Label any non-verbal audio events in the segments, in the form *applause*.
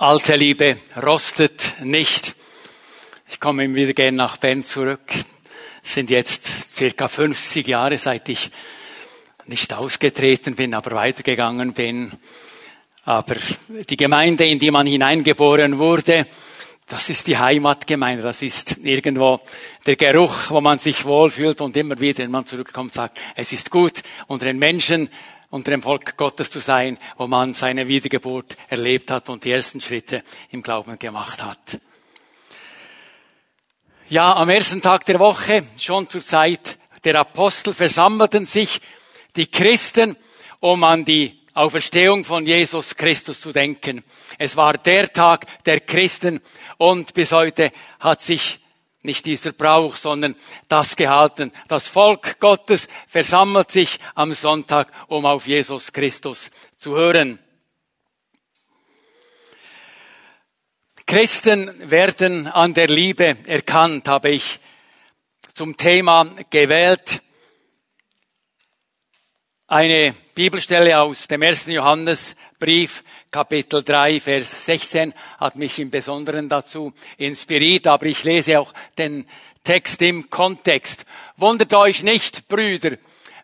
Alte Liebe rostet nicht. Ich komme immer wieder gerne nach Bern zurück. Es sind jetzt circa 50 Jahre, seit ich nicht ausgetreten bin, aber weitergegangen bin. Aber die Gemeinde, in die man hineingeboren wurde, das ist die Heimatgemeinde. Das ist irgendwo der Geruch, wo man sich wohlfühlt und immer wieder, wenn man zurückkommt, sagt, es ist gut, unter den Menschen unter dem Volk Gottes zu sein, wo man seine Wiedergeburt erlebt hat und die ersten Schritte im Glauben gemacht hat. Ja, am ersten Tag der Woche, schon zur Zeit der Apostel, versammelten sich die Christen, um an die Auferstehung von Jesus Christus zu denken. Es war der Tag der Christen und bis heute hat sich nicht dieser Brauch, sondern das gehalten. Das Volk Gottes versammelt sich am Sonntag, um auf Jesus Christus zu hören. Christen werden an der Liebe erkannt, habe ich zum Thema gewählt. Eine Bibelstelle aus dem ersten Johannesbrief, Kapitel 3, Vers 16 hat mich im Besonderen dazu inspiriert, aber ich lese auch den Text im Kontext. Wundert euch nicht, Brüder,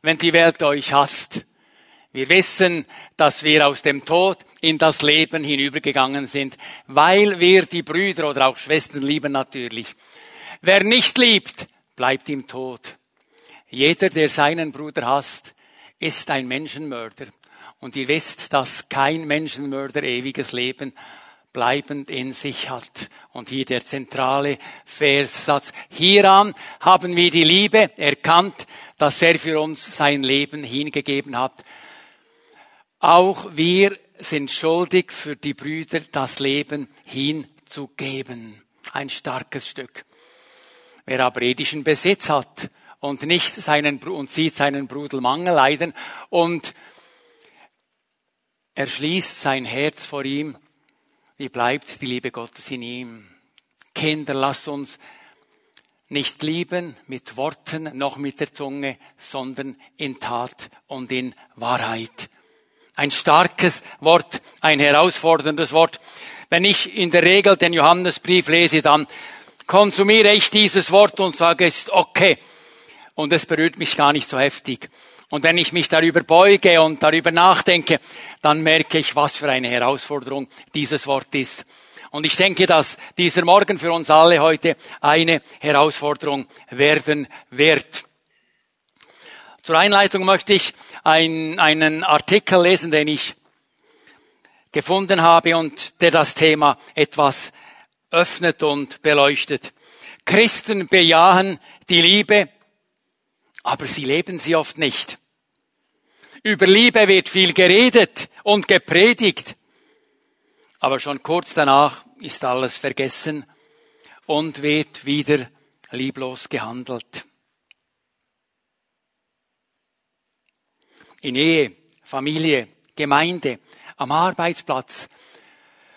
wenn die Welt euch hasst. Wir wissen, dass wir aus dem Tod in das Leben hinübergegangen sind, weil wir die Brüder oder auch Schwestern lieben natürlich. Wer nicht liebt, bleibt im Tod. Jeder, der seinen Bruder hasst, ist ein Menschenmörder. Und ihr wisst, dass kein Menschenmörder ewiges Leben bleibend in sich hat. Und hier der zentrale Verssatz. Hieran haben wir die Liebe erkannt, dass er für uns sein Leben hingegeben hat. Auch wir sind schuldig für die Brüder das Leben hinzugeben. Ein starkes Stück. Wer aber edischen Besitz hat und nicht seinen, und sieht seinen Bruder Mangel leiden und er schließt sein Herz vor ihm. Wie bleibt die Liebe Gottes in ihm? Kinder, lasst uns nicht lieben mit Worten noch mit der Zunge, sondern in Tat und in Wahrheit. Ein starkes Wort, ein herausforderndes Wort. Wenn ich in der Regel den Johannesbrief lese, dann konsumiere ich dieses Wort und sage, es ist okay. Und es berührt mich gar nicht so heftig. Und wenn ich mich darüber beuge und darüber nachdenke, dann merke ich, was für eine Herausforderung dieses Wort ist. Und ich denke, dass dieser Morgen für uns alle heute eine Herausforderung werden wird. Zur Einleitung möchte ich ein, einen Artikel lesen, den ich gefunden habe und der das Thema etwas öffnet und beleuchtet. Christen bejahen die Liebe aber sie leben sie oft nicht. Über Liebe wird viel geredet und gepredigt, aber schon kurz danach ist alles vergessen und wird wieder lieblos gehandelt. In Ehe, Familie, Gemeinde, am Arbeitsplatz.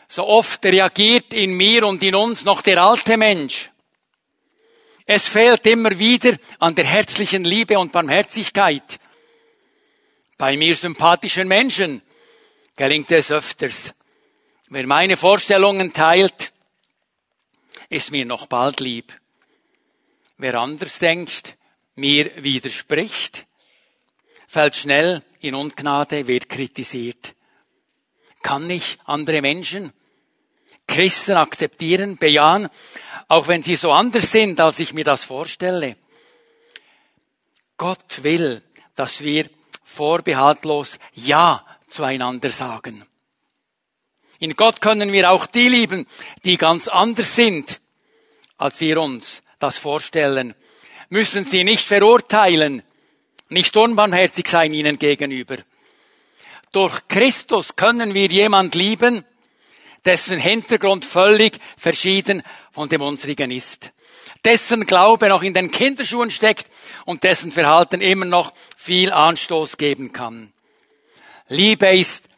So oft reagiert in mir und in uns noch der alte Mensch. Es fehlt immer wieder an der herzlichen Liebe und Barmherzigkeit. Bei mir sympathischen Menschen gelingt es öfters. Wer meine Vorstellungen teilt, ist mir noch bald lieb. Wer anders denkt, mir widerspricht, fällt schnell in Ungnade, wird kritisiert. Kann ich andere Menschen, Christen akzeptieren, bejahen, auch wenn sie so anders sind, als ich mir das vorstelle. Gott will, dass wir vorbehaltlos Ja zueinander sagen. In Gott können wir auch die lieben, die ganz anders sind, als wir uns das vorstellen. Müssen sie nicht verurteilen, nicht unbarmherzig sein ihnen gegenüber. Durch Christus können wir jemand lieben, dessen Hintergrund völlig verschieden von dem unsrigen ist. Dessen Glaube noch in den Kinderschuhen steckt und dessen Verhalten immer noch viel Anstoß geben kann. Liebe ist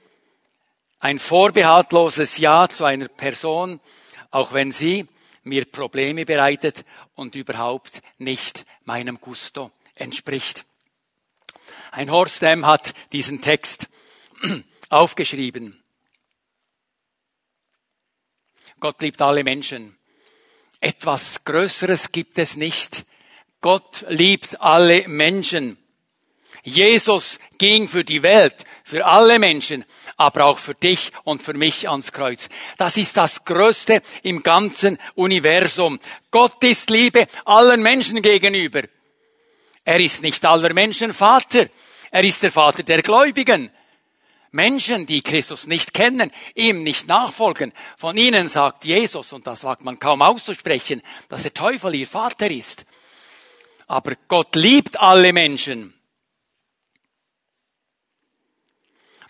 ein vorbehaltloses Ja zu einer Person, auch wenn sie mir Probleme bereitet und überhaupt nicht meinem Gusto entspricht. Ein Horst M. hat diesen Text *clears throat* aufgeschrieben. Gott liebt alle Menschen. Etwas Größeres gibt es nicht. Gott liebt alle Menschen. Jesus ging für die Welt, für alle Menschen, aber auch für dich und für mich ans Kreuz. Das ist das Größte im ganzen Universum. Gott ist Liebe allen Menschen gegenüber. Er ist nicht aller Menschen Vater. Er ist der Vater der Gläubigen. Menschen, die Christus nicht kennen, ihm nicht nachfolgen, von ihnen sagt Jesus, und das wagt man kaum auszusprechen, dass der Teufel ihr Vater ist. Aber Gott liebt alle Menschen.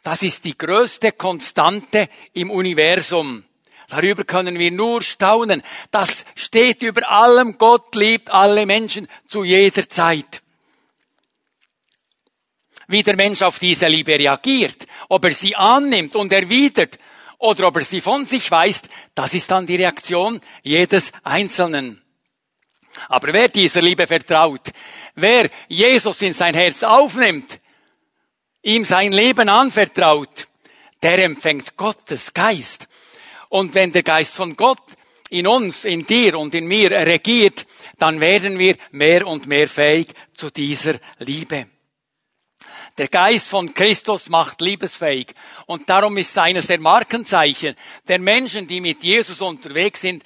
Das ist die größte Konstante im Universum. Darüber können wir nur staunen. Das steht über allem. Gott liebt alle Menschen zu jeder Zeit. Wie der Mensch auf diese Liebe reagiert, ob er sie annimmt und erwidert oder ob er sie von sich weist, das ist dann die Reaktion jedes Einzelnen. Aber wer dieser Liebe vertraut, wer Jesus in sein Herz aufnimmt, ihm sein Leben anvertraut, der empfängt Gottes Geist. Und wenn der Geist von Gott in uns, in dir und in mir regiert, dann werden wir mehr und mehr fähig zu dieser Liebe. Der Geist von Christus macht liebesfähig. Und darum ist eines der Markenzeichen der Menschen, die mit Jesus unterwegs sind,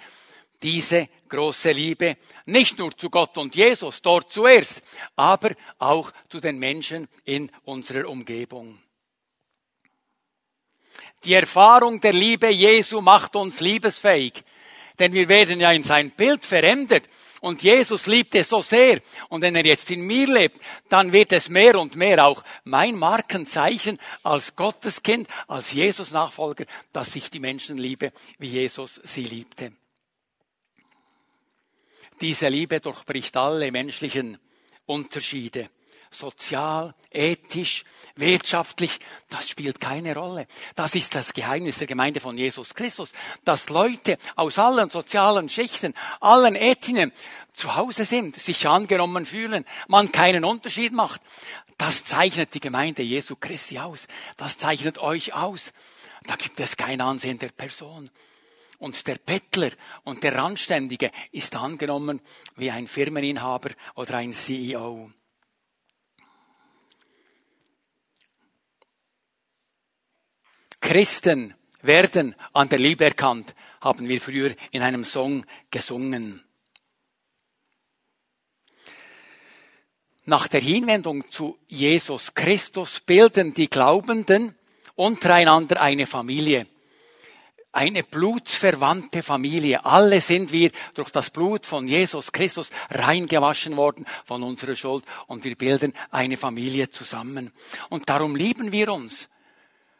diese große Liebe, nicht nur zu Gott und Jesus, dort zuerst, aber auch zu den Menschen in unserer Umgebung. Die Erfahrung der Liebe Jesu macht uns liebesfähig, denn wir werden ja in sein Bild verändert. Und Jesus liebt es so sehr. Und wenn er jetzt in mir lebt, dann wird es mehr und mehr auch mein Markenzeichen als Gotteskind, als Jesus-Nachfolger, dass ich die Menschen liebe, wie Jesus sie liebte. Diese Liebe durchbricht alle menschlichen Unterschiede. Sozial, ethisch, wirtschaftlich, das spielt keine Rolle. Das ist das Geheimnis der Gemeinde von Jesus Christus, dass Leute aus allen sozialen Schichten, allen Ethnien zu Hause sind, sich angenommen fühlen, man keinen Unterschied macht. Das zeichnet die Gemeinde Jesu Christi aus. Das zeichnet euch aus. Da gibt es kein Ansehen der Person. Und der Bettler und der Randständige ist angenommen wie ein Firmeninhaber oder ein CEO. Christen werden an der Liebe erkannt, haben wir früher in einem Song gesungen. Nach der Hinwendung zu Jesus Christus bilden die Glaubenden untereinander eine Familie eine blutsverwandte Familie. Alle sind wir durch das Blut von Jesus Christus reingewaschen worden von unserer Schuld und wir bilden eine Familie zusammen. Und darum lieben wir uns.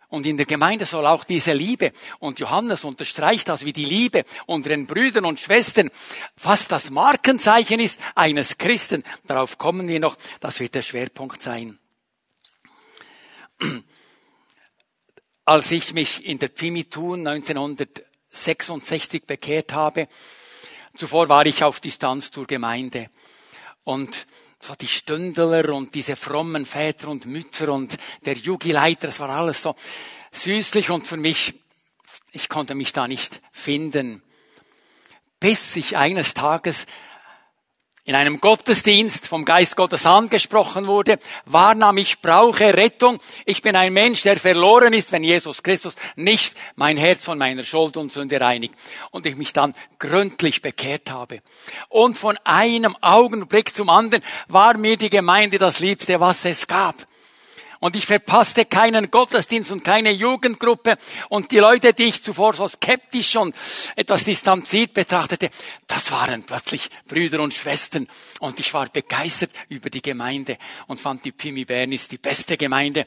Und in der Gemeinde soll auch diese Liebe, und Johannes unterstreicht das, wie die Liebe unter den Brüdern und Schwestern fast das Markenzeichen ist eines Christen. Darauf kommen wir noch, das wird der Schwerpunkt sein *clears throat* als ich mich in der Pfimitun 1966 bekehrt habe. Zuvor war ich auf Distanz zur Gemeinde. Und so die Stündler und diese frommen Väter und Mütter und der Jugileiter, das war alles so süßlich und für mich, ich konnte mich da nicht finden. Bis ich eines Tages in einem Gottesdienst vom Geist Gottes angesprochen wurde, wahrnahm ich brauche Rettung. Ich bin ein Mensch, der verloren ist, wenn Jesus Christus nicht mein Herz von meiner Schuld und Sünde reinigt. Und ich mich dann gründlich bekehrt habe. Und von einem Augenblick zum anderen war mir die Gemeinde das Liebste, was es gab. Und ich verpasste keinen Gottesdienst und keine Jugendgruppe. Und die Leute, die ich zuvor so skeptisch und etwas distanziert betrachtete, das waren plötzlich Brüder und Schwestern. Und ich war begeistert über die Gemeinde und fand die Pimi Bernis die beste Gemeinde.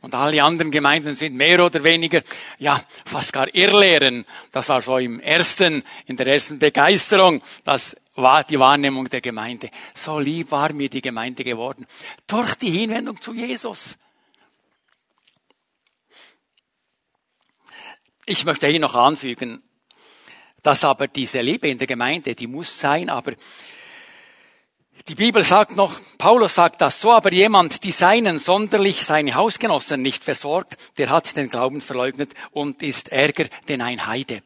Und alle anderen Gemeinden sind mehr oder weniger, ja, fast gar Irrlehren. Das war so im ersten, in der ersten Begeisterung, das war die Wahrnehmung der Gemeinde. So lieb war mir die Gemeinde geworden. Durch die Hinwendung zu Jesus. Ich möchte hier noch anfügen, dass aber diese Liebe in der Gemeinde, die muss sein, aber die Bibel sagt noch, Paulus sagt das, so aber jemand, die seinen sonderlich seine Hausgenossen nicht versorgt, der hat den Glauben verleugnet und ist ärger denn ein Heide.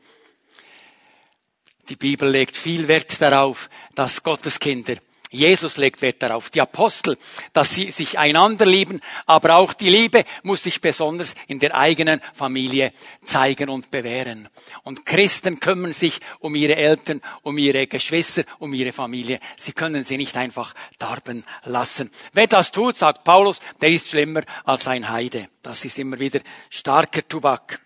Die Bibel legt viel Wert darauf, dass Gotteskinder Jesus legt Wert darauf, die Apostel, dass sie sich einander lieben, aber auch die Liebe muss sich besonders in der eigenen Familie zeigen und bewähren. Und Christen kümmern sich um ihre Eltern, um ihre Geschwister, um ihre Familie. Sie können sie nicht einfach darben lassen. Wer das tut, sagt Paulus, der ist schlimmer als ein Heide. Das ist immer wieder starker Tubak.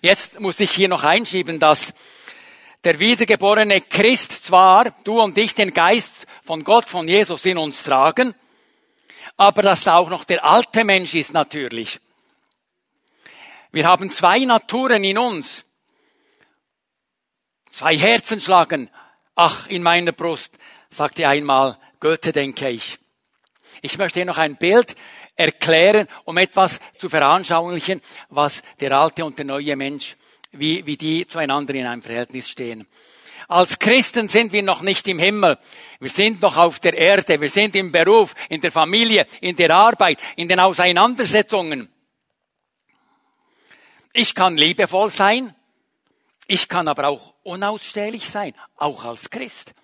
Jetzt muss ich hier noch einschieben, dass der wiedergeborene Christ zwar, du und ich, den Geist von Gott, von Jesus in uns tragen, aber dass auch noch der alte Mensch ist natürlich. Wir haben zwei Naturen in uns. Zwei Herzen schlagen. Ach, in meiner Brust, sagte einmal Goethe, denke ich. Ich möchte hier noch ein Bild erklären, um etwas zu veranschaulichen, was der alte und der neue Mensch wie, wie die zueinander in einem Verhältnis stehen. Als Christen sind wir noch nicht im Himmel. Wir sind noch auf der Erde. Wir sind im Beruf, in der Familie, in der Arbeit, in den Auseinandersetzungen. Ich kann liebevoll sein. Ich kann aber auch unausstehlich sein, auch als Christ.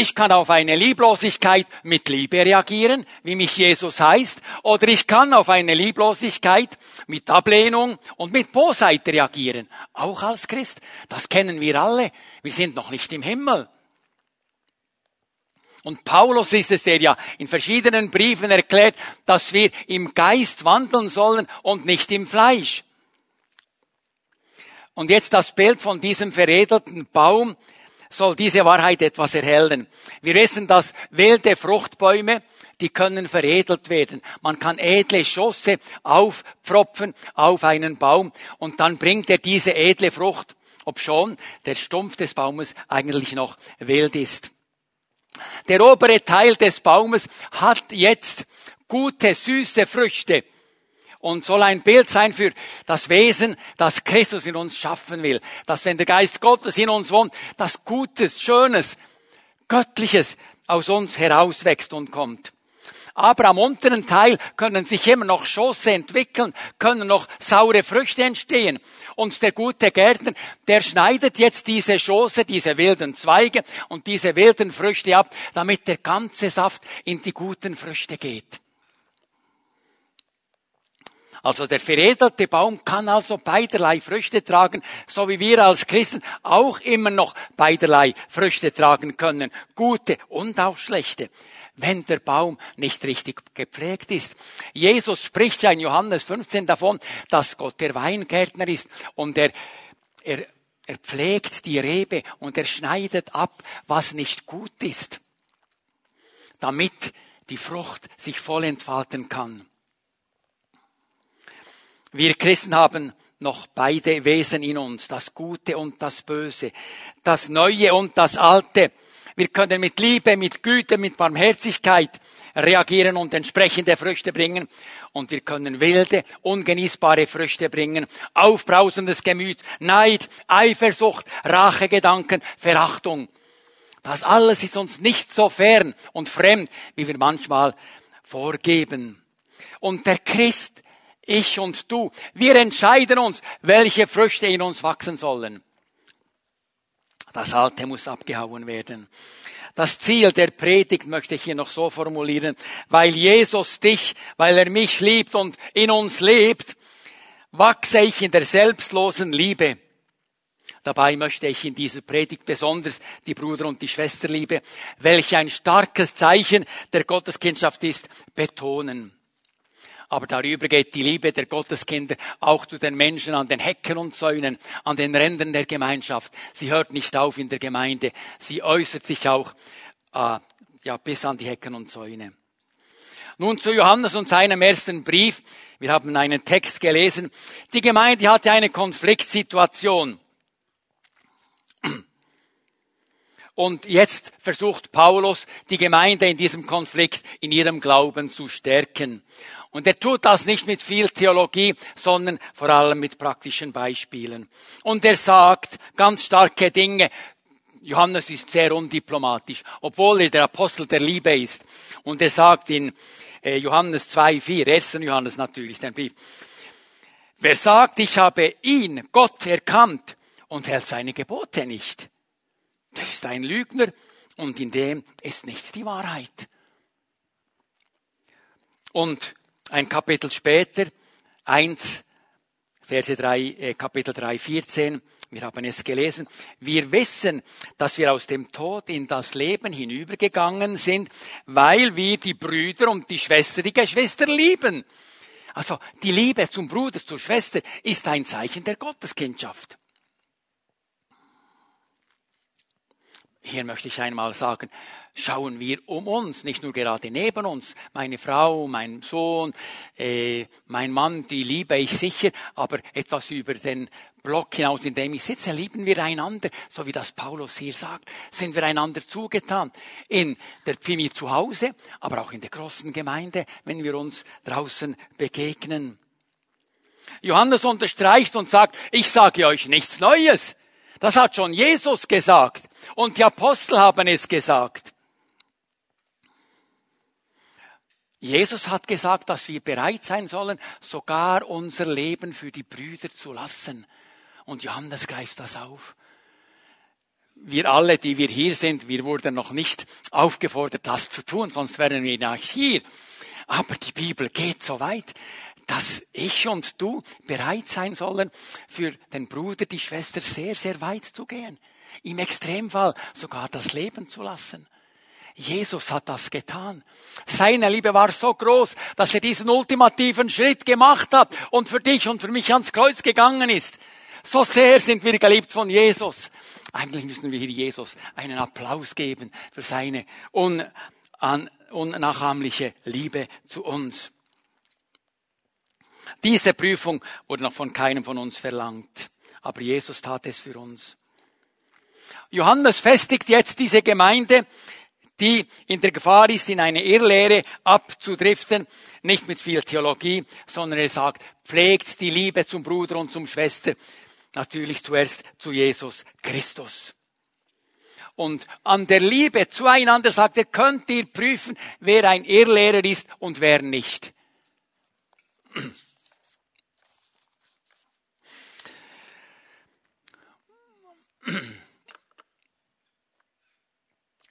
Ich kann auf eine Lieblosigkeit mit Liebe reagieren, wie mich Jesus heißt, oder ich kann auf eine Lieblosigkeit mit Ablehnung und mit Bosheit reagieren, auch als Christ. Das kennen wir alle. Wir sind noch nicht im Himmel. Und Paulus ist es, der ja in verschiedenen Briefen erklärt, dass wir im Geist wandeln sollen und nicht im Fleisch. Und jetzt das Bild von diesem veredelten Baum, soll diese Wahrheit etwas erhellen. Wir wissen, dass wilde Fruchtbäume, die können veredelt werden. Man kann edle Schosse aufpfropfen auf einen Baum und dann bringt er diese edle Frucht, obschon der Stumpf des Baumes eigentlich noch wild ist. Der obere Teil des Baumes hat jetzt gute, süße Früchte und soll ein Bild sein für das Wesen, das Christus in uns schaffen will. Dass wenn der Geist Gottes in uns wohnt, das Gutes, Schönes, Göttliches aus uns herauswächst und kommt. Aber am unteren Teil können sich immer noch Schosse entwickeln, können noch saure Früchte entstehen. Und der gute Gärtner, der schneidet jetzt diese Schosse, diese wilden Zweige und diese wilden Früchte ab, damit der ganze Saft in die guten Früchte geht. Also der veredelte Baum kann also beiderlei Früchte tragen, so wie wir als Christen auch immer noch beiderlei Früchte tragen können, gute und auch schlechte wenn der Baum nicht richtig gepflegt ist. Jesus spricht ja in Johannes 15 davon, dass Gott der Weingärtner ist und er, er, er pflegt die Rebe und er schneidet ab, was nicht gut ist, damit die Frucht sich voll entfalten kann. Wir Christen haben noch beide Wesen in uns, das Gute und das Böse, das Neue und das Alte. Wir können mit Liebe, mit Güte, mit Barmherzigkeit reagieren und entsprechende Früchte bringen. Und wir können wilde, ungenießbare Früchte bringen, aufbrausendes Gemüt, Neid, Eifersucht, Rachegedanken, Verachtung. Das alles ist uns nicht so fern und fremd, wie wir manchmal vorgeben. Und der Christ ich und du. Wir entscheiden uns, welche Früchte in uns wachsen sollen. Das Alte muss abgehauen werden. Das Ziel der Predigt möchte ich hier noch so formulieren, weil Jesus dich, weil er mich liebt und in uns lebt, wachse ich in der selbstlosen Liebe. Dabei möchte ich in dieser Predigt besonders die Bruder- und die Schwesterliebe, welche ein starkes Zeichen der Gotteskindschaft ist, betonen. Aber darüber geht die Liebe der Gotteskinder auch zu den Menschen an den Hecken und Zäunen, an den Rändern der Gemeinschaft. Sie hört nicht auf in der Gemeinde. Sie äußert sich auch äh, ja, bis an die Hecken und Zäune. Nun zu Johannes und seinem ersten Brief. Wir haben einen Text gelesen. Die Gemeinde hatte eine Konfliktsituation. Und jetzt versucht Paulus, die Gemeinde in diesem Konflikt in ihrem Glauben zu stärken. Und er tut das nicht mit viel Theologie, sondern vor allem mit praktischen Beispielen. Und er sagt ganz starke Dinge. Johannes ist sehr undiplomatisch, obwohl er der Apostel der Liebe ist. Und er sagt in äh, Johannes 2, 4, 1. Johannes natürlich, den Brief, Wer sagt, ich habe ihn, Gott, erkannt und hält seine Gebote nicht, der ist ein Lügner und in dem ist nicht die Wahrheit. Und ein Kapitel später, 1, Verse 3, äh, Kapitel 3, 14, wir haben es gelesen. Wir wissen, dass wir aus dem Tod in das Leben hinübergegangen sind, weil wir die Brüder und die Schwester, die Geschwister lieben. Also die Liebe zum Bruder, zur Schwester ist ein Zeichen der Gotteskindschaft. Hier möchte ich einmal sagen, schauen wir um uns, nicht nur gerade neben uns. Meine Frau, mein Sohn, äh, mein Mann, die liebe ich sicher, aber etwas über den Block hinaus, in dem ich sitze, lieben wir einander, so wie das Paulus hier sagt, sind wir einander zugetan. In der Pfimi zu Hause, aber auch in der großen Gemeinde, wenn wir uns draußen begegnen. Johannes unterstreicht und sagt, ich sage euch nichts Neues. Das hat schon Jesus gesagt und die Apostel haben es gesagt. Jesus hat gesagt, dass wir bereit sein sollen, sogar unser Leben für die Brüder zu lassen. Und Johannes greift das auf. Wir alle, die wir hier sind, wir wurden noch nicht aufgefordert, das zu tun, sonst wären wir nicht hier. Aber die Bibel geht so weit, dass ich und du bereit sein sollen, für den Bruder, die Schwester sehr, sehr weit zu gehen. Im Extremfall sogar das Leben zu lassen. Jesus hat das getan. Seine Liebe war so groß, dass er diesen ultimativen Schritt gemacht hat und für dich und für mich ans Kreuz gegangen ist. So sehr sind wir geliebt von Jesus. Eigentlich müssen wir hier Jesus einen Applaus geben für seine unnachahmliche Liebe zu uns. Diese Prüfung wurde noch von keinem von uns verlangt, aber Jesus tat es für uns. Johannes festigt jetzt diese Gemeinde, die in der Gefahr ist, in eine Irrlehre abzudriften, nicht mit viel Theologie, sondern er sagt, pflegt die Liebe zum Bruder und zum Schwester, natürlich zuerst zu Jesus Christus. Und an der Liebe zueinander sagt er, könnt ihr prüfen, wer ein Irrlehrer ist und wer nicht. *clears throat*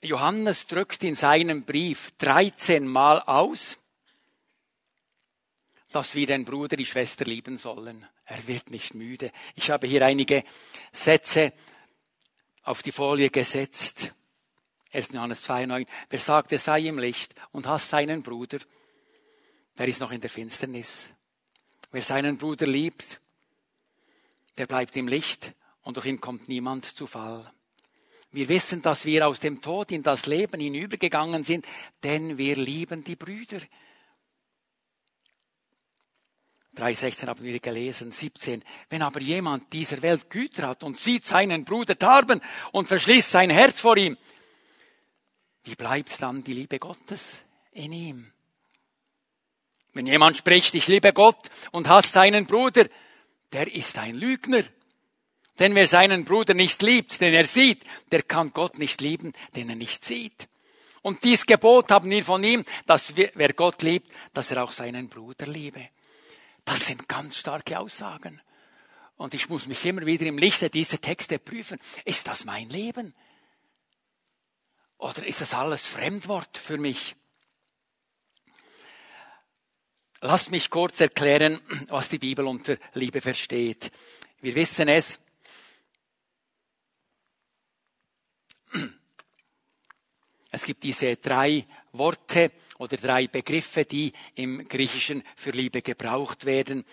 Johannes drückt in seinem Brief 13 Mal aus, dass wir den Bruder, die Schwester lieben sollen. Er wird nicht müde. Ich habe hier einige Sätze auf die Folie gesetzt. 1. Johannes 2,9. Wer sagt, er sei im Licht und hasst seinen Bruder, der ist noch in der Finsternis. Wer seinen Bruder liebt, der bleibt im Licht und durch ihn kommt niemand zu Fall. Wir wissen, dass wir aus dem Tod in das Leben hinübergegangen sind, denn wir lieben die Brüder. 3,16 haben wir gelesen, 17. Wenn aber jemand dieser Welt Güter hat und sieht seinen Bruder darben und verschließt sein Herz vor ihm, wie bleibt dann die Liebe Gottes in ihm? Wenn jemand spricht, ich liebe Gott und hasst seinen Bruder, der ist ein Lügner. Denn wer seinen Bruder nicht liebt, den er sieht, der kann Gott nicht lieben, den er nicht sieht. Und dies Gebot haben wir von ihm, dass wer Gott liebt, dass er auch seinen Bruder liebe. Das sind ganz starke Aussagen. Und ich muss mich immer wieder im Lichte dieser Texte prüfen. Ist das mein Leben? Oder ist das alles Fremdwort für mich? Lasst mich kurz erklären, was die Bibel unter Liebe versteht. Wir wissen es, Es gibt diese drei Worte oder drei Begriffe, die im Griechischen für Liebe gebraucht werden.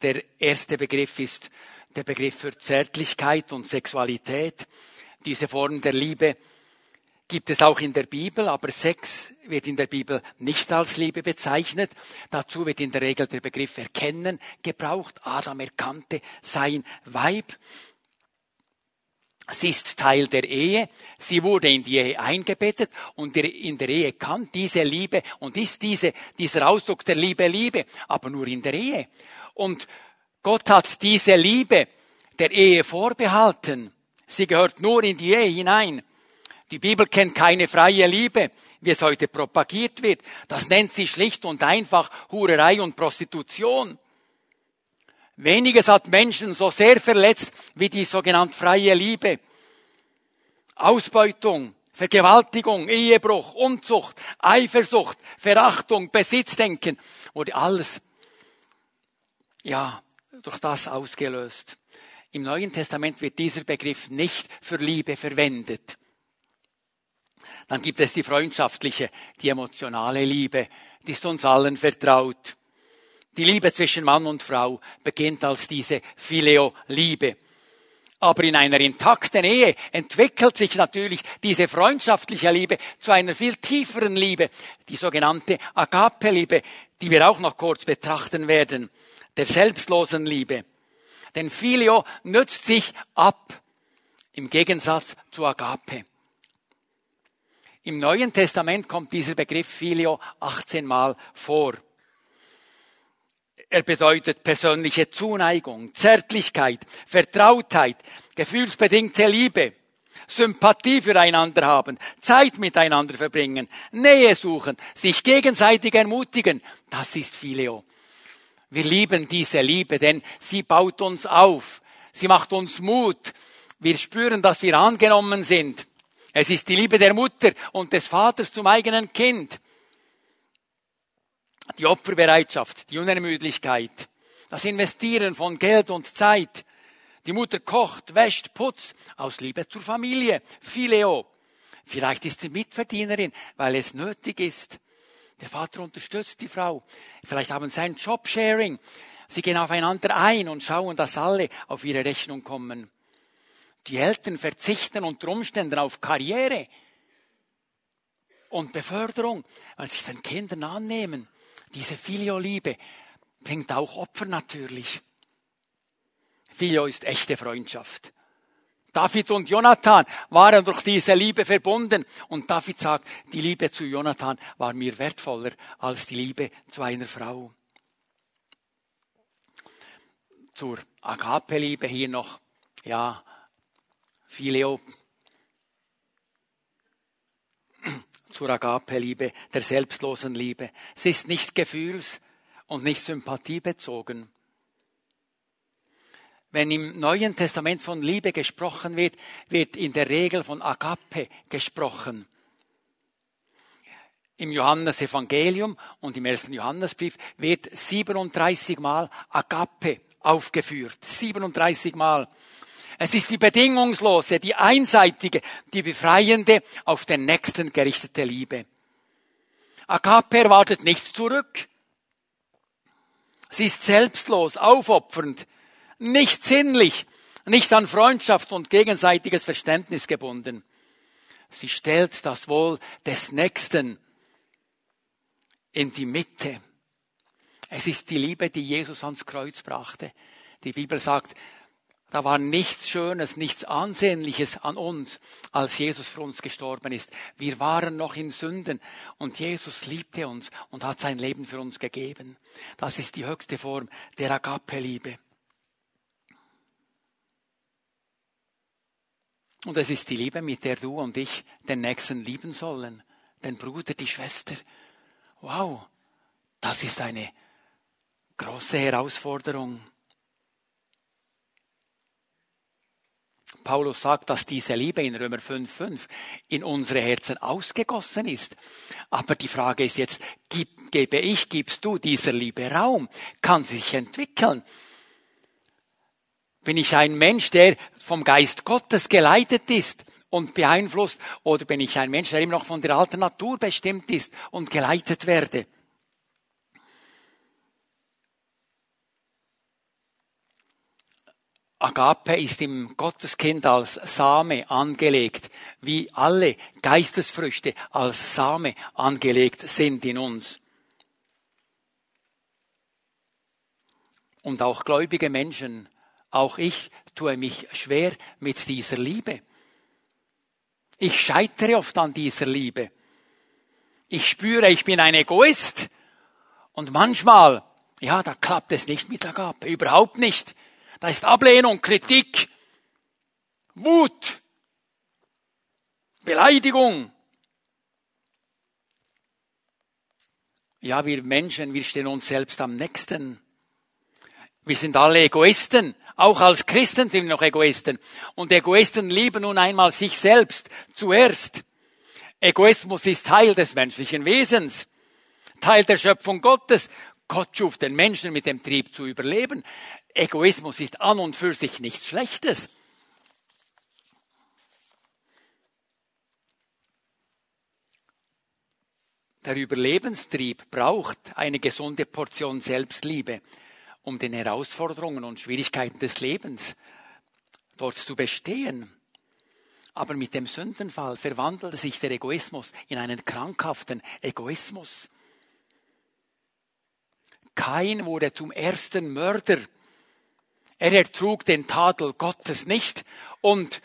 Der erste Begriff ist der Begriff für Zärtlichkeit und Sexualität. Diese Form der Liebe gibt es auch in der Bibel, aber Sex wird in der Bibel nicht als Liebe bezeichnet. Dazu wird in der Regel der Begriff Erkennen gebraucht. Adam erkannte sein Weib. Sie ist Teil der Ehe. Sie wurde in die Ehe eingebettet und in der Ehe kann diese Liebe und ist diese, dieser Ausdruck der Liebe Liebe, aber nur in der Ehe. Und Gott hat diese Liebe der Ehe vorbehalten. Sie gehört nur in die Ehe hinein. Die Bibel kennt keine freie Liebe, wie es heute propagiert wird. Das nennt sie schlicht und einfach Hurerei und Prostitution. Weniges hat Menschen so sehr verletzt wie die sogenannte freie Liebe. Ausbeutung, Vergewaltigung, Ehebruch, Unzucht, Eifersucht, Verachtung, Besitzdenken wurde alles, ja, durch das ausgelöst. Im Neuen Testament wird dieser Begriff nicht für Liebe verwendet. Dann gibt es die freundschaftliche, die emotionale Liebe, die ist uns allen vertraut. Die Liebe zwischen Mann und Frau beginnt als diese Phileo-Liebe. Aber in einer intakten Ehe entwickelt sich natürlich diese freundschaftliche Liebe zu einer viel tieferen Liebe, die sogenannte Agape-Liebe, die wir auch noch kurz betrachten werden, der selbstlosen Liebe. Denn Filio nützt sich ab, im Gegensatz zu Agape. Im Neuen Testament kommt dieser Begriff Filio 18 Mal vor. Er bedeutet persönliche Zuneigung, Zärtlichkeit, Vertrautheit, gefühlsbedingte Liebe, Sympathie füreinander haben, Zeit miteinander verbringen, Nähe suchen, sich gegenseitig ermutigen. Das ist Phileo. Wir lieben diese Liebe, denn sie baut uns auf. Sie macht uns Mut. Wir spüren, dass wir angenommen sind. Es ist die Liebe der Mutter und des Vaters zum eigenen Kind die Opferbereitschaft, die Unermüdlichkeit, das Investieren von Geld und Zeit. Die Mutter kocht, wäscht, putzt, aus Liebe zur Familie, Phileo. Vielleicht ist sie Mitverdienerin, weil es nötig ist. Der Vater unterstützt die Frau. Vielleicht haben sie ein Jobsharing. Sie gehen aufeinander ein und schauen, dass alle auf ihre Rechnung kommen. Die Eltern verzichten unter Umständen auf Karriere und Beförderung, weil sie den Kindern annehmen. Diese Filio-Liebe bringt auch Opfer natürlich. Filio ist echte Freundschaft. David und Jonathan waren durch diese Liebe verbunden und David sagt, die Liebe zu Jonathan war mir wertvoller als die Liebe zu einer Frau. Zur Agape-Liebe hier noch, ja, Phileo zur Agape-Liebe, der selbstlosen Liebe. Sie ist nicht gefühls- und nicht sympathiebezogen. Wenn im Neuen Testament von Liebe gesprochen wird, wird in der Regel von Agape gesprochen. Im Johannesevangelium und im ersten Johannesbrief wird 37 Mal Agape aufgeführt. 37 Mal. Es ist die bedingungslose, die einseitige, die befreiende, auf den Nächsten gerichtete Liebe. Agape erwartet nichts zurück. Sie ist selbstlos, aufopfernd, nicht sinnlich, nicht an Freundschaft und gegenseitiges Verständnis gebunden. Sie stellt das Wohl des Nächsten in die Mitte. Es ist die Liebe, die Jesus ans Kreuz brachte. Die Bibel sagt, da war nichts Schönes, nichts Ansehnliches an uns, als Jesus für uns gestorben ist. Wir waren noch in Sünden und Jesus liebte uns und hat sein Leben für uns gegeben. Das ist die höchste Form der Agape-Liebe. Und es ist die Liebe, mit der du und ich den Nächsten lieben sollen, den Bruder, die Schwester. Wow, das ist eine große Herausforderung. Paulus sagt, dass diese Liebe in Römer 5,5 in unsere Herzen ausgegossen ist. Aber die Frage ist jetzt, gebe ich, gibst du dieser Liebe Raum? Kann sie sich entwickeln? Bin ich ein Mensch, der vom Geist Gottes geleitet ist und beeinflusst? Oder bin ich ein Mensch, der immer noch von der alten Natur bestimmt ist und geleitet werde? Agape ist im Gotteskind als Same angelegt, wie alle Geistesfrüchte als Same angelegt sind in uns. Und auch gläubige Menschen, auch ich tue mich schwer mit dieser Liebe. Ich scheitere oft an dieser Liebe. Ich spüre, ich bin ein Egoist. Und manchmal, ja, da klappt es nicht mit Agape, überhaupt nicht. Da ist Ablehnung, Kritik, Wut, Beleidigung. Ja, wir Menschen, wir stehen uns selbst am nächsten. Wir sind alle Egoisten. Auch als Christen sind wir noch Egoisten. Und Egoisten lieben nun einmal sich selbst zuerst. Egoismus ist Teil des menschlichen Wesens, Teil der Schöpfung Gottes. Gott schuf den Menschen mit dem Trieb zu überleben. Egoismus ist an und für sich nichts Schlechtes. Der Überlebenstrieb braucht eine gesunde Portion Selbstliebe, um den Herausforderungen und Schwierigkeiten des Lebens dort zu bestehen. Aber mit dem Sündenfall verwandelte sich der Egoismus in einen krankhaften Egoismus. Kain wurde zum ersten Mörder. Er ertrug den Tadel Gottes nicht und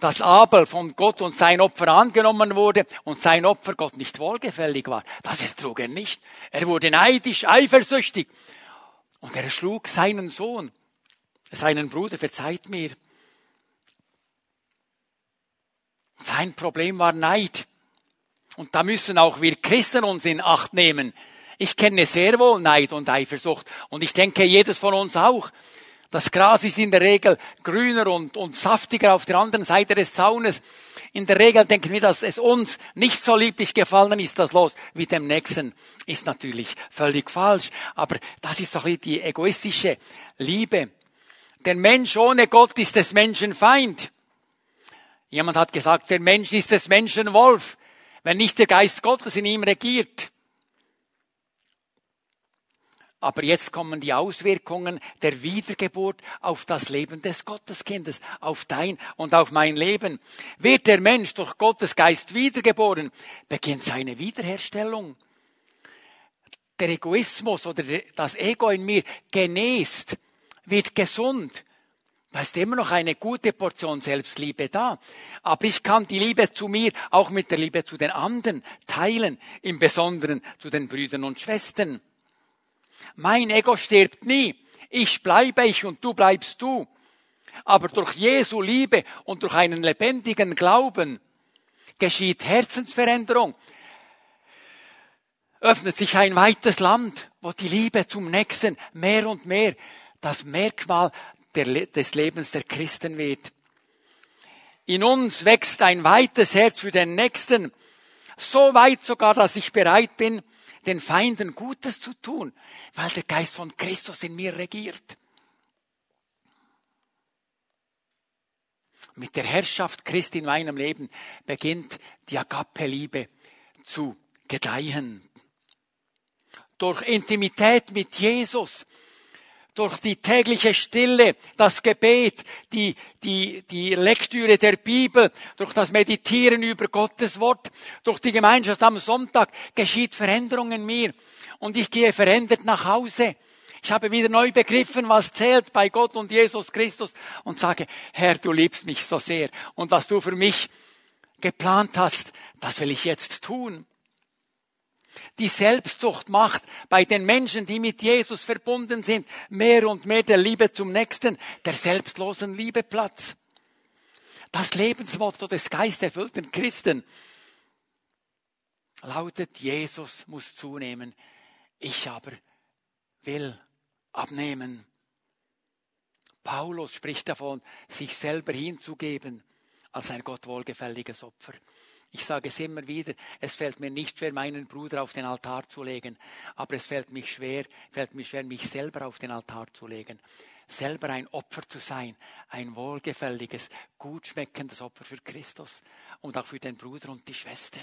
dass Abel von Gott und sein Opfer angenommen wurde und sein Opfer Gott nicht wohlgefällig war. Das ertrug er nicht. Er wurde neidisch, eifersüchtig. Und er schlug seinen Sohn, seinen Bruder, verzeiht mir. Sein Problem war Neid. Und da müssen auch wir Christen uns in Acht nehmen. Ich kenne sehr wohl Neid und Eifersucht. Und ich denke, jedes von uns auch. Das Gras ist in der Regel grüner und, und saftiger auf der anderen Seite des Zaunes. In der Regel denken wir, dass es uns nicht so lieblich gefallen ist, das Los wie dem Nächsten. Ist natürlich völlig falsch. Aber das ist doch die egoistische Liebe. Der Mensch ohne Gott ist des Menschen Feind. Jemand hat gesagt, der Mensch ist des Menschen Wolf, wenn nicht der Geist Gottes in ihm regiert. Aber jetzt kommen die Auswirkungen der Wiedergeburt auf das Leben des Gotteskindes, auf dein und auf mein Leben. Wird der Mensch durch Gottes Geist wiedergeboren, beginnt seine Wiederherstellung. Der Egoismus oder das Ego in mir genäst, wird gesund. Da ist immer noch eine gute Portion Selbstliebe da. Aber ich kann die Liebe zu mir auch mit der Liebe zu den anderen teilen, im Besonderen zu den Brüdern und Schwestern. Mein Ego stirbt nie. Ich bleibe ich und du bleibst du. Aber durch Jesu Liebe und durch einen lebendigen Glauben geschieht Herzensveränderung. Öffnet sich ein weites Land, wo die Liebe zum Nächsten mehr und mehr das Merkmal des Lebens der Christen wird. In uns wächst ein weites Herz für den Nächsten, so weit sogar, dass ich bereit bin, den Feinden Gutes zu tun, weil der Geist von Christus in mir regiert. Mit der Herrschaft Christi in meinem Leben beginnt die Agape-Liebe zu gedeihen. Durch Intimität mit Jesus durch die tägliche Stille, das Gebet, die, die, die Lektüre der Bibel, durch das Meditieren über Gottes Wort, durch die Gemeinschaft am Sonntag geschieht Veränderung in mir. Und ich gehe verändert nach Hause. Ich habe wieder neu begriffen, was zählt bei Gott und Jesus Christus und sage, Herr, du liebst mich so sehr. Und was du für mich geplant hast, das will ich jetzt tun. Die Selbstsucht macht bei den Menschen, die mit Jesus verbunden sind, mehr und mehr der Liebe zum Nächsten, der selbstlosen Liebe Platz. Das Lebensmotto des geisterfüllten Christen lautet, Jesus muss zunehmen, ich aber will abnehmen. Paulus spricht davon, sich selber hinzugeben als ein Gott wohlgefälliges Opfer. Ich sage es immer wieder, es fällt mir nicht schwer, meinen Bruder auf den Altar zu legen, aber es fällt mich schwer, fällt mir schwer, mich selber auf den Altar zu legen. Selber ein Opfer zu sein, ein wohlgefälliges, gut schmeckendes Opfer für Christus und auch für den Bruder und die Schwester.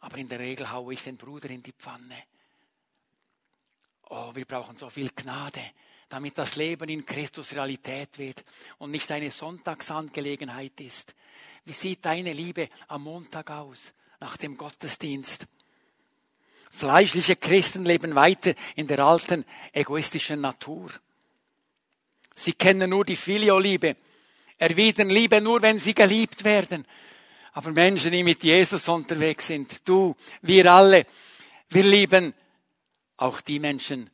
Aber in der Regel haue ich den Bruder in die Pfanne. Oh, wir brauchen so viel Gnade, damit das Leben in Christus Realität wird und nicht eine Sonntagsangelegenheit ist. Wie sieht deine Liebe am Montag aus, nach dem Gottesdienst? Fleischliche Christen leben weiter in der alten egoistischen Natur. Sie kennen nur die Filio-Liebe, erwidern Liebe nur, wenn sie geliebt werden. Aber Menschen, die mit Jesus unterwegs sind, du, wir alle, wir lieben auch die Menschen,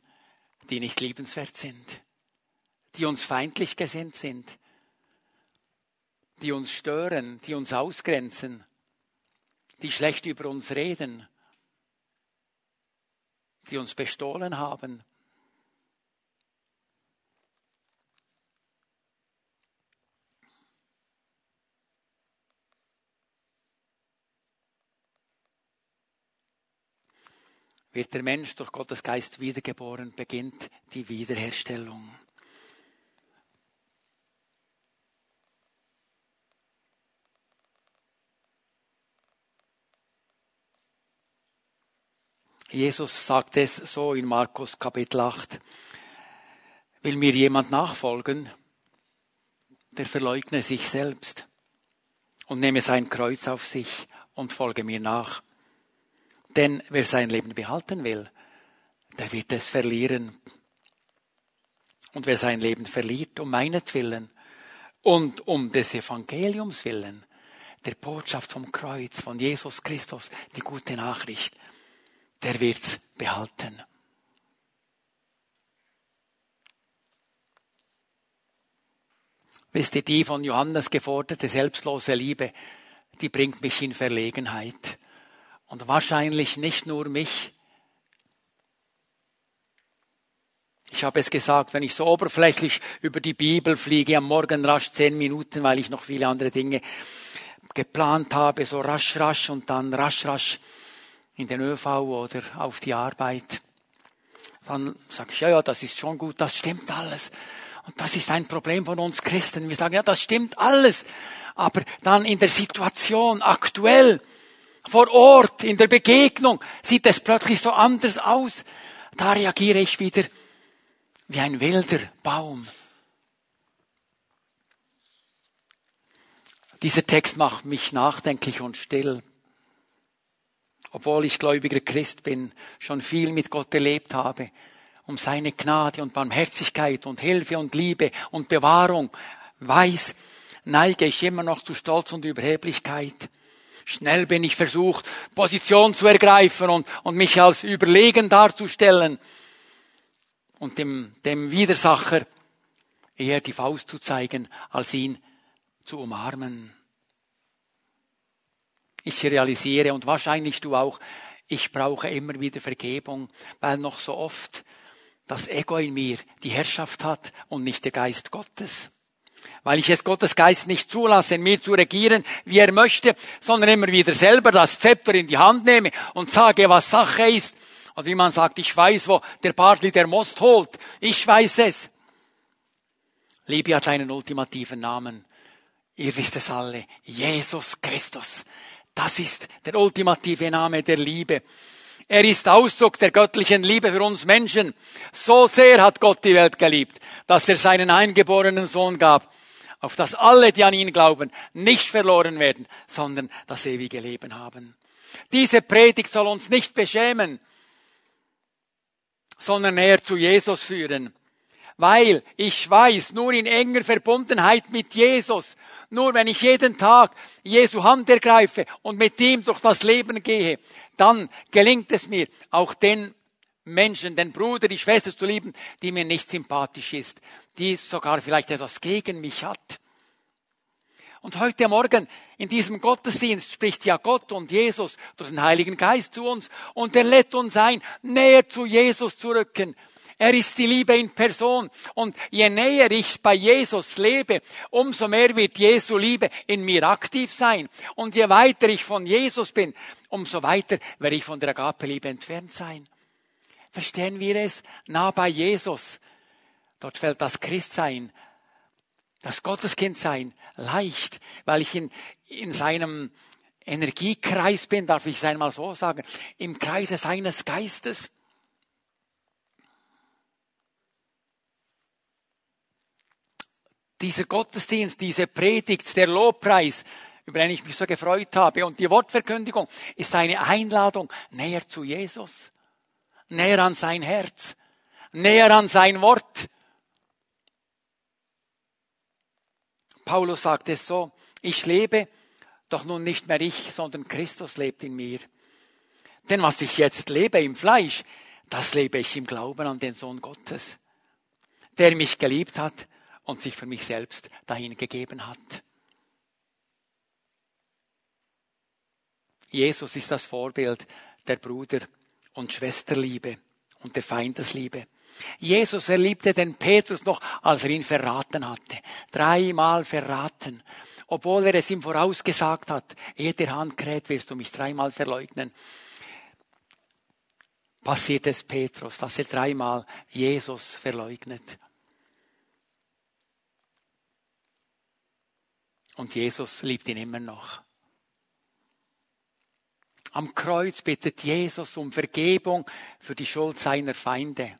die nicht liebenswert sind, die uns feindlich gesinnt sind, die uns stören, die uns ausgrenzen, die schlecht über uns reden, die uns bestohlen haben. Wird der Mensch durch Gottes Geist wiedergeboren, beginnt die Wiederherstellung. Jesus sagt es so in Markus Kapitel 8. Will mir jemand nachfolgen, der verleugne sich selbst und nehme sein Kreuz auf sich und folge mir nach. Denn wer sein Leben behalten will, der wird es verlieren. Und wer sein Leben verliert um meinetwillen und um des Evangeliums willen, der Botschaft vom Kreuz, von Jesus Christus, die gute Nachricht, der wird's behalten. Wisst ihr, die von Johannes geforderte selbstlose Liebe, die bringt mich in Verlegenheit. Und wahrscheinlich nicht nur mich. Ich habe es gesagt, wenn ich so oberflächlich über die Bibel fliege, am Morgen rasch zehn Minuten, weil ich noch viele andere Dinge geplant habe, so rasch, rasch und dann rasch, rasch in den ÖV oder auf die Arbeit. Dann sage ich, ja, ja, das ist schon gut, das stimmt alles. Und das ist ein Problem von uns Christen. Wir sagen, ja, das stimmt alles. Aber dann in der Situation, aktuell, vor Ort, in der Begegnung, sieht es plötzlich so anders aus. Da reagiere ich wieder wie ein wilder Baum. Dieser Text macht mich nachdenklich und still obwohl ich gläubiger Christ bin, schon viel mit Gott erlebt habe, um seine Gnade und Barmherzigkeit und Hilfe und Liebe und Bewahrung weiß, neige ich immer noch zu Stolz und Überheblichkeit. Schnell bin ich versucht, Position zu ergreifen und, und mich als überlegen darzustellen und dem, dem Widersacher eher die Faust zu zeigen, als ihn zu umarmen ich realisiere und wahrscheinlich du auch, ich brauche immer wieder Vergebung, weil noch so oft das Ego in mir die Herrschaft hat und nicht der Geist Gottes. Weil ich es Gottes Geist nicht zulasse, in mir zu regieren, wie er möchte, sondern immer wieder selber das Zepter in die Hand nehme und sage, was Sache ist. Und wie man sagt, ich weiß, wo der Bartli der Most holt. Ich weiß es. Liebe hat einen ultimativen Namen. Ihr wisst es alle. Jesus Christus. Das ist der ultimative Name der Liebe. Er ist Ausdruck der göttlichen Liebe für uns Menschen. So sehr hat Gott die Welt geliebt, dass er seinen eingeborenen Sohn gab, auf dass alle, die an ihn glauben, nicht verloren werden, sondern das ewige Leben haben. Diese Predigt soll uns nicht beschämen, sondern näher zu Jesus führen. Weil ich weiß, nur in enger Verbundenheit mit Jesus nur wenn ich jeden Tag Jesu Hand ergreife und mit ihm durch das Leben gehe, dann gelingt es mir, auch den Menschen, den Bruder, die Schwester zu lieben, die mir nicht sympathisch ist, die sogar vielleicht etwas gegen mich hat. Und heute Morgen in diesem Gottesdienst spricht ja Gott und Jesus durch den Heiligen Geist zu uns und er lädt uns ein, näher zu Jesus zu rücken er ist die Liebe in Person. Und je näher ich bei Jesus lebe, umso mehr wird Jesu Liebe in mir aktiv sein. Und je weiter ich von Jesus bin, umso weiter werde ich von der Agape-Liebe entfernt sein. Verstehen wir es? Nah bei Jesus. Dort fällt das Christsein, das Gotteskindsein leicht, weil ich in, in seinem Energiekreis bin, darf ich es einmal so sagen, im Kreise seines Geistes. dieser Gottesdienst, diese Predigt, der Lobpreis, über den ich mich so gefreut habe, und die Wortverkündigung ist eine Einladung näher zu Jesus, näher an sein Herz, näher an sein Wort. Paulus sagt es so, ich lebe, doch nun nicht mehr ich, sondern Christus lebt in mir. Denn was ich jetzt lebe im Fleisch, das lebe ich im Glauben an den Sohn Gottes, der mich geliebt hat und sich für mich selbst dahin gegeben hat. Jesus ist das Vorbild der Bruder- und Schwesterliebe und der Feindesliebe. Jesus erliebte den Petrus noch, als er ihn verraten hatte. Dreimal verraten. Obwohl er es ihm vorausgesagt hat, ehe der Hand kräht, wirst du mich dreimal verleugnen. passiert es Petrus, dass er dreimal Jesus verleugnet. Und Jesus liebt ihn immer noch. Am Kreuz bittet Jesus um Vergebung für die Schuld seiner Feinde.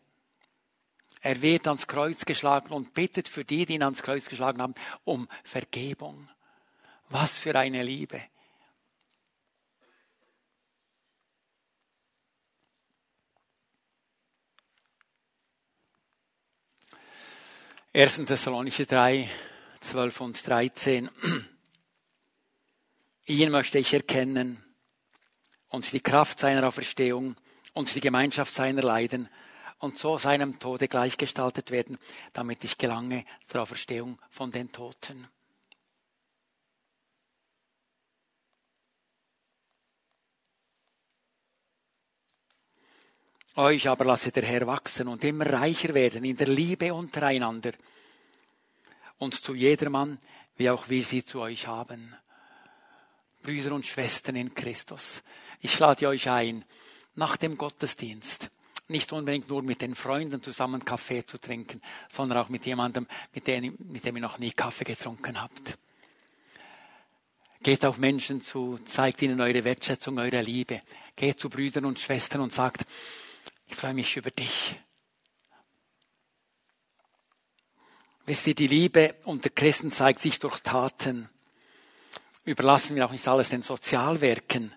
Er wird ans Kreuz geschlagen und bittet für die, die ihn ans Kreuz geschlagen haben, um Vergebung. Was für eine Liebe. 1. Thessalonicher 3, 12 und 13. *clears throat* Ihn möchte ich erkennen und die Kraft seiner Auferstehung und die Gemeinschaft seiner Leiden und so seinem Tode gleichgestaltet werden, damit ich gelange zur Auferstehung von den Toten. Euch aber lasse der Herr wachsen und immer reicher werden in der Liebe untereinander und zu jedermann, wie auch wir sie zu euch haben. Brüder und Schwestern in Christus, ich lade euch ein, nach dem Gottesdienst nicht unbedingt nur mit den Freunden zusammen Kaffee zu trinken, sondern auch mit jemandem, mit dem, mit dem ihr noch nie Kaffee getrunken habt. Geht auf Menschen zu, zeigt ihnen eure Wertschätzung, eure Liebe. Geht zu Brüdern und Schwestern und sagt, ich freue mich über dich. Wisst ihr, die Liebe unter Christen zeigt sich durch Taten. Überlassen wir auch nicht alles den Sozialwerken.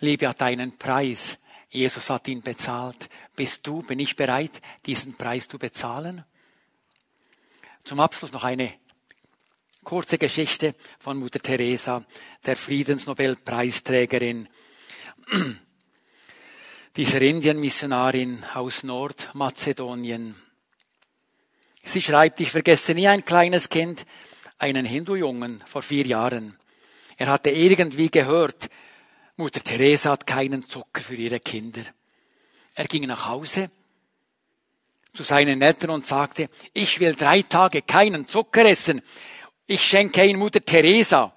Liebe hat einen Preis. Jesus hat ihn bezahlt. Bist du, bin ich bereit, diesen Preis zu bezahlen? Zum Abschluss noch eine kurze Geschichte von Mutter Teresa, der Friedensnobelpreisträgerin *clears throat* dieser Indienmissionarin aus Nordmazedonien. Sie schreibt, ich vergesse nie ein kleines Kind, einen Hindu-Jungen vor vier Jahren. Er hatte irgendwie gehört, Mutter Teresa hat keinen Zucker für ihre Kinder. Er ging nach Hause zu seinen Eltern und sagte, ich will drei Tage keinen Zucker essen. Ich schenke ihn Mutter Teresa.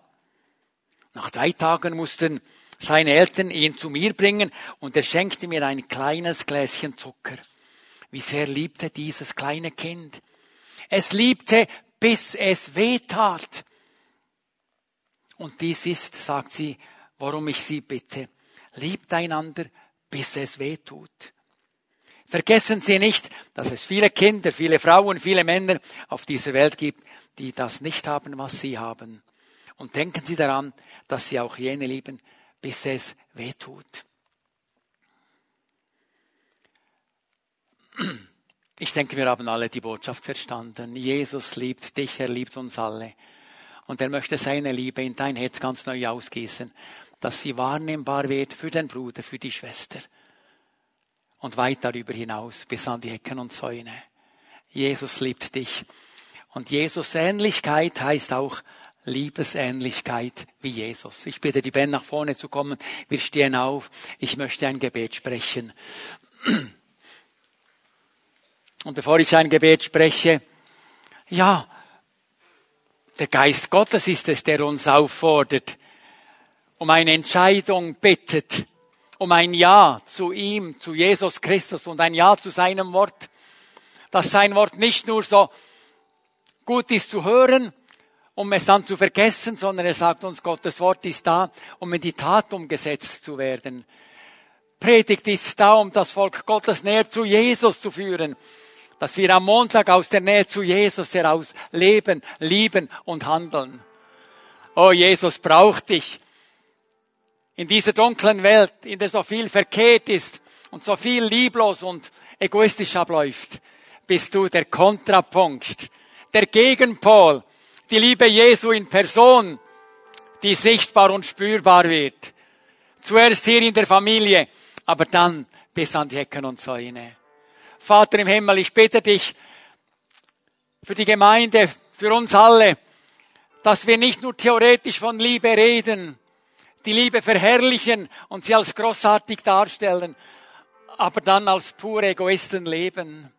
Nach drei Tagen mussten seine Eltern ihn zu mir bringen und er schenkte mir ein kleines Gläschen Zucker. Wie sehr liebte dieses kleine Kind. Es liebte, bis es weh tat. Und dies ist, sagt sie, warum ich sie bitte. Liebt einander, bis es weh tut. Vergessen Sie nicht, dass es viele Kinder, viele Frauen, viele Männer auf dieser Welt gibt, die das nicht haben, was Sie haben. Und denken Sie daran, dass Sie auch jene lieben, bis es weh tut. Ich denke, wir haben alle die Botschaft verstanden. Jesus liebt dich, er liebt uns alle. Und er möchte seine Liebe in dein Herz ganz neu ausgießen, dass sie wahrnehmbar wird für den Bruder, für die Schwester. Und weit darüber hinaus bis an die Ecken und Zäune. Jesus liebt dich. Und Jesus Ähnlichkeit heißt auch Liebesähnlichkeit wie Jesus. Ich bitte die Band nach vorne zu kommen. Wir stehen auf. Ich möchte ein Gebet sprechen. Und bevor ich ein Gebet spreche, ja, der Geist Gottes ist es, der uns auffordert, um eine Entscheidung bittet, um ein Ja zu ihm, zu Jesus Christus und ein Ja zu seinem Wort, dass sein Wort nicht nur so gut ist zu hören, um es dann zu vergessen, sondern er sagt uns, Gottes Wort ist da, um in die Tat umgesetzt zu werden. Predigt ist da, um das Volk Gottes näher zu Jesus zu führen, dass wir am Montag aus der Nähe zu Jesus heraus leben, lieben und handeln. Oh, Jesus braucht dich in dieser dunklen Welt, in der so viel verkehrt ist und so viel lieblos und egoistisch abläuft, bist du der Kontrapunkt, der Gegenpol die Liebe Jesu in Person, die sichtbar und spürbar wird. Zuerst hier in der Familie, aber dann bis an die Hecken und Zäune. Vater im Himmel, ich bitte dich für die Gemeinde, für uns alle, dass wir nicht nur theoretisch von Liebe reden, die Liebe verherrlichen und sie als großartig darstellen, aber dann als pure Egoisten leben.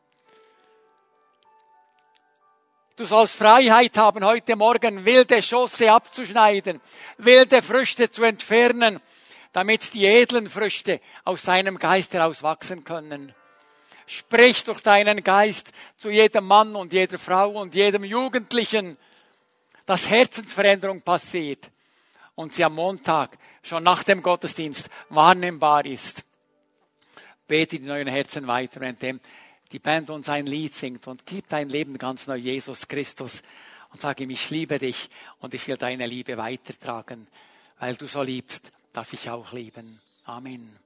Du sollst Freiheit haben, heute Morgen wilde Schosse abzuschneiden, wilde Früchte zu entfernen, damit die edlen Früchte aus seinem Geist heraus wachsen können. Sprich durch deinen Geist zu jedem Mann und jeder Frau und jedem Jugendlichen, dass Herzensveränderung passiert und sie am Montag schon nach dem Gottesdienst wahrnehmbar ist. Bete die neuen Herzen weiter, indem die Band uns ein Lied singt und gib dein Leben ganz neu Jesus Christus und sag ihm, ich liebe dich und ich will deine Liebe weitertragen. Weil du so liebst, darf ich auch lieben. Amen.